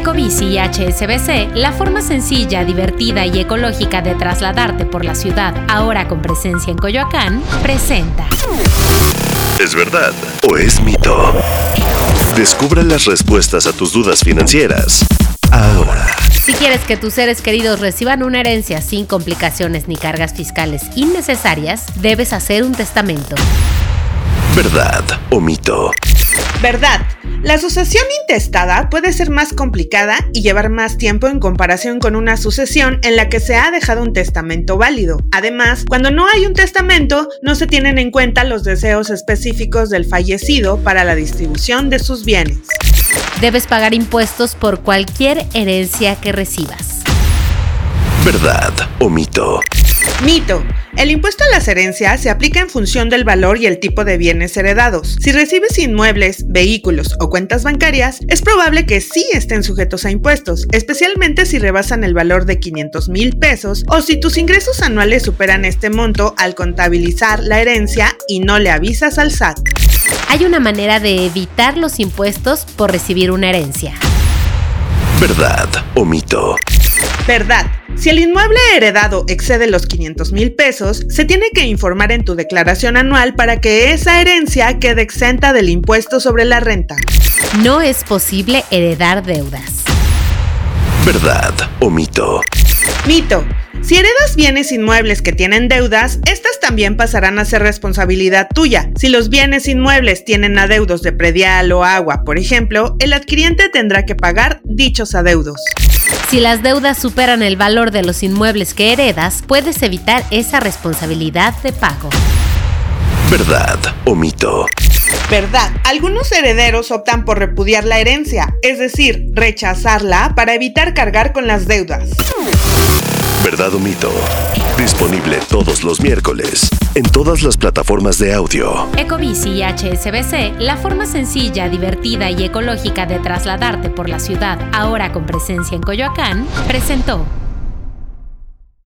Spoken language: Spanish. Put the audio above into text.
Ecobici y HSBC, la forma sencilla, divertida y ecológica de trasladarte por la ciudad, ahora con presencia en Coyoacán, presenta. ¿Es verdad o es mito? Descubra las respuestas a tus dudas financieras. Ahora. Si quieres que tus seres queridos reciban una herencia sin complicaciones ni cargas fiscales innecesarias, debes hacer un testamento. ¿Verdad o mito? Verdad. La sucesión intestada puede ser más complicada y llevar más tiempo en comparación con una sucesión en la que se ha dejado un testamento válido. Además, cuando no hay un testamento, no se tienen en cuenta los deseos específicos del fallecido para la distribución de sus bienes. Debes pagar impuestos por cualquier herencia que recibas. ¿Verdad o mito? Mito. El impuesto a las herencias se aplica en función del valor y el tipo de bienes heredados. Si recibes inmuebles, vehículos o cuentas bancarias, es probable que sí estén sujetos a impuestos, especialmente si rebasan el valor de 500 mil pesos o si tus ingresos anuales superan este monto al contabilizar la herencia y no le avisas al SAT. Hay una manera de evitar los impuestos por recibir una herencia. ¿Verdad o mito? Verdad. Si el inmueble heredado excede los 500 mil pesos, se tiene que informar en tu declaración anual para que esa herencia quede exenta del impuesto sobre la renta. No es posible heredar deudas. ¿Verdad o mito? Mito. Si heredas bienes inmuebles que tienen deudas, estas también pasarán a ser responsabilidad tuya. Si los bienes inmuebles tienen adeudos de predial o agua, por ejemplo, el adquiriente tendrá que pagar dichos adeudos. Si las deudas superan el valor de los inmuebles que heredas, puedes evitar esa responsabilidad de pago. ¿Verdad o mito? Verdad, algunos herederos optan por repudiar la herencia, es decir, rechazarla para evitar cargar con las deudas. ¿Verdad o mito? Disponible todos los miércoles en todas las plataformas de audio. Ecobici y HSBC, la forma sencilla, divertida y ecológica de trasladarte por la ciudad, ahora con presencia en Coyoacán, presentó.